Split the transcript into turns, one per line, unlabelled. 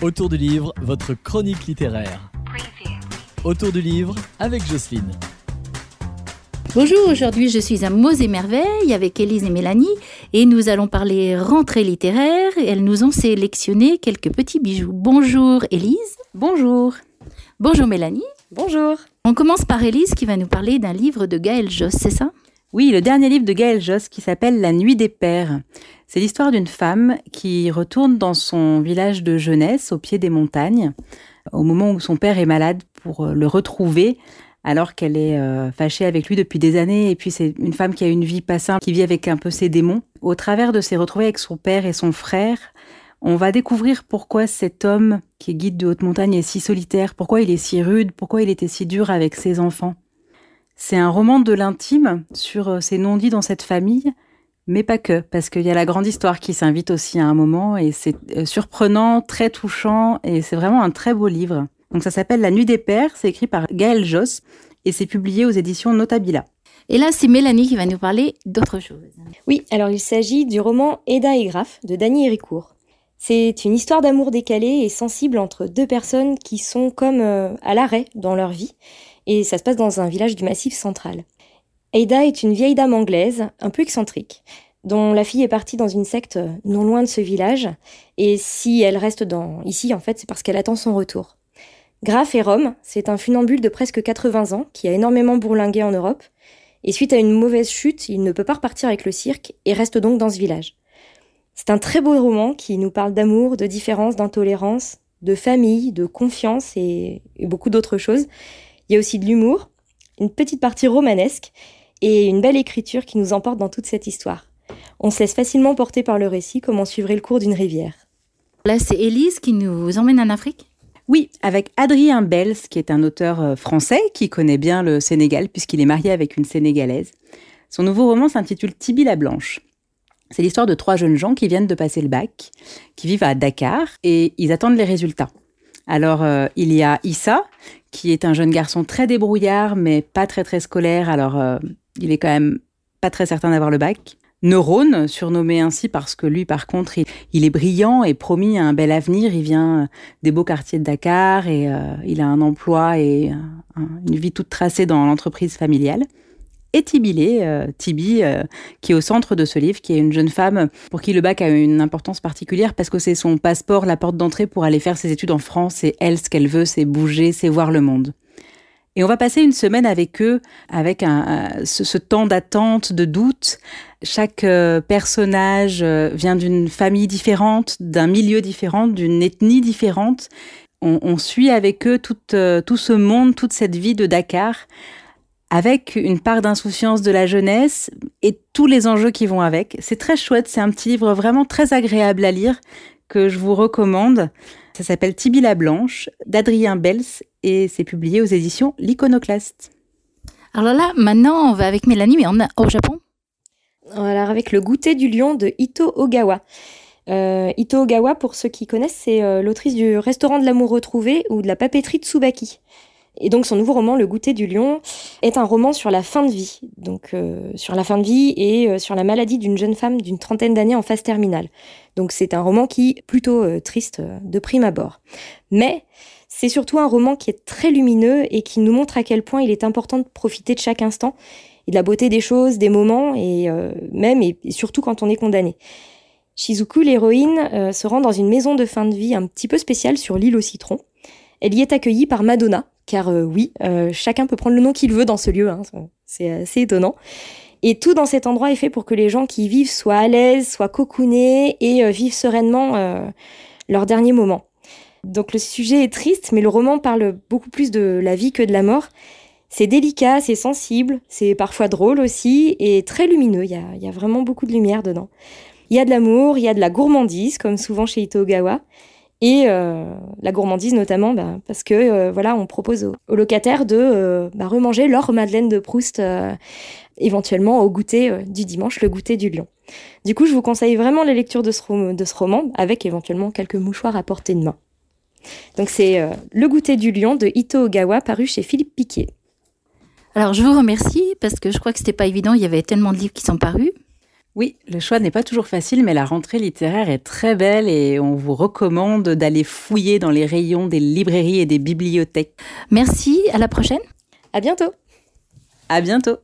Autour du livre, votre chronique littéraire. Autour du livre avec Jocelyne.
Bonjour, aujourd'hui je suis à Mots et Merveilles avec Élise et Mélanie et nous allons parler rentrée littéraire. Elles nous ont sélectionné quelques petits bijoux. Bonjour Élise.
Bonjour.
Bonjour Mélanie.
Bonjour.
On commence par Élise qui va nous parler d'un livre de Gaël Josse, c'est ça?
Oui, le dernier livre de Gaël Josse qui s'appelle La Nuit des Pères. C'est l'histoire d'une femme qui retourne dans son village de jeunesse au pied des montagnes au moment où son père est malade pour le retrouver alors qu'elle est euh, fâchée avec lui depuis des années. Et puis c'est une femme qui a une vie pas simple, qui vit avec un peu ses démons. Au travers de ses retrouvailles avec son père et son frère, on va découvrir pourquoi cet homme qui est guide de haute montagne est si solitaire, pourquoi il est si rude, pourquoi il était si dur avec ses enfants. C'est un roman de l'intime sur ces euh, non-dits dans cette famille, mais pas que, parce qu'il y a la grande histoire qui s'invite aussi à un moment, et c'est euh, surprenant, très touchant, et c'est vraiment un très beau livre. Donc ça s'appelle La Nuit des Pères, c'est écrit par Gaël Josse, et c'est publié aux éditions Notabila.
Et là, c'est Mélanie qui va nous parler d'autre chose.
Oui, alors il s'agit du roman Eda et Graf de Dany Héricourt. C'est une histoire d'amour décalée et sensible entre deux personnes qui sont comme euh, à l'arrêt dans leur vie, et ça se passe dans un village du Massif central. Ada est une vieille dame anglaise, un peu excentrique, dont la fille est partie dans une secte non loin de ce village, et si elle reste ici, en fait, c'est parce qu'elle attend son retour. Graf et Rome, c'est un funambule de presque 80 ans qui a énormément bourlingué en Europe, et suite à une mauvaise chute, il ne peut pas repartir avec le cirque et reste donc dans ce village. C'est un très beau roman qui nous parle d'amour, de différence, d'intolérance, de famille, de confiance et beaucoup d'autres choses. Il y a aussi de l'humour, une petite partie romanesque et une belle écriture qui nous emporte dans toute cette histoire. On se laisse facilement porter par le récit comme on suivrait le cours d'une rivière.
Là, c'est Élise qui nous emmène en Afrique
oui, avec Adrien Bels, qui est un auteur euh, français qui connaît bien le Sénégal puisqu'il est marié avec une Sénégalaise. Son nouveau roman s'intitule Tibi la Blanche. C'est l'histoire de trois jeunes gens qui viennent de passer le bac, qui vivent à Dakar et ils attendent les résultats. Alors, euh, il y a Issa, qui est un jeune garçon très débrouillard, mais pas très très scolaire. Alors, euh, il est quand même pas très certain d'avoir le bac. Neurone, surnommé ainsi parce que lui, par contre, il, est brillant et promis un bel avenir. Il vient des beaux quartiers de Dakar et euh, il a un emploi et une vie toute tracée dans l'entreprise familiale. Et Tibilé, euh, Tibi, euh, qui est au centre de ce livre, qui est une jeune femme pour qui le bac a une importance particulière parce que c'est son passeport, la porte d'entrée pour aller faire ses études en France. Et elle, ce qu'elle veut, c'est bouger, c'est voir le monde. Et on va passer une semaine avec eux, avec ce, temps d'attente, de doute. Chaque euh, personnage vient d'une famille différente, d'un milieu différent, d'une ethnie différente. On, suit avec eux tout ce monde, toute cette vie de Dakar, avec une part d'insouciance de la jeunesse et tous les enjeux qui vont avec. C'est très chouette, c'est un petit livre vraiment très agréable à lire que je vous recommande. Ça s'appelle Tibi la Blanche d'Adrien Bels et c'est publié aux éditions L'Iconoclaste.
Alors là, maintenant, on va avec Mélanie, mais on a au Japon.
Alors avec le goûter du lion de Ito Ogawa. Euh, Ito Ogawa, pour ceux qui connaissent, c'est euh, l'autrice du Restaurant de l'amour retrouvé ou de la papeterie Tsubaki. Et donc son nouveau roman, Le goûter du lion, est un roman sur la fin de vie, donc euh, sur la fin de vie et euh, sur la maladie d'une jeune femme d'une trentaine d'années en phase terminale. Donc c'est un roman qui plutôt euh, triste de prime abord. Mais c'est surtout un roman qui est très lumineux et qui nous montre à quel point il est important de profiter de chaque instant et de la beauté des choses, des moments et même et surtout quand on est condamné. Shizuku, l'héroïne, se rend dans une maison de fin de vie un petit peu spéciale sur l'île au citron. Elle y est accueillie par Madonna, car euh, oui, euh, chacun peut prendre le nom qu'il veut dans ce lieu, hein, c'est assez étonnant. Et tout dans cet endroit est fait pour que les gens qui y vivent soient à l'aise, soient cocoonés et euh, vivent sereinement leur dernier moment. Donc le sujet est triste, mais le roman parle beaucoup plus de la vie que de la mort. C'est délicat, c'est sensible, c'est parfois drôle aussi et très lumineux. Il y a, il y a vraiment beaucoup de lumière dedans. Il y a de l'amour, il y a de la gourmandise, comme souvent chez Ito Ogawa et euh, la gourmandise notamment bah, parce que euh, voilà on propose aux, locataires de euh, bah, remanger leur madeleine de Proust éventuellement au goûter du dimanche le goûter du lion. Du coup je vous conseille vraiment la lecture de ce, de ce roman avec éventuellement quelques mouchoirs à portée de main. Donc c'est le goûter du lion de Ito Ogawa paru chez Philippe Piquet.
Alors je vous remercie parce que je crois que c'était pas évident il y avait tellement de livres qui sont parus
Oui, le choix n'est pas toujours facile, mais la rentrée littéraire est très belle et on vous recommande d'aller fouiller dans les rayons des librairies et des bibliothèques.
Merci, à la prochaine.
À bientôt.
À bientôt.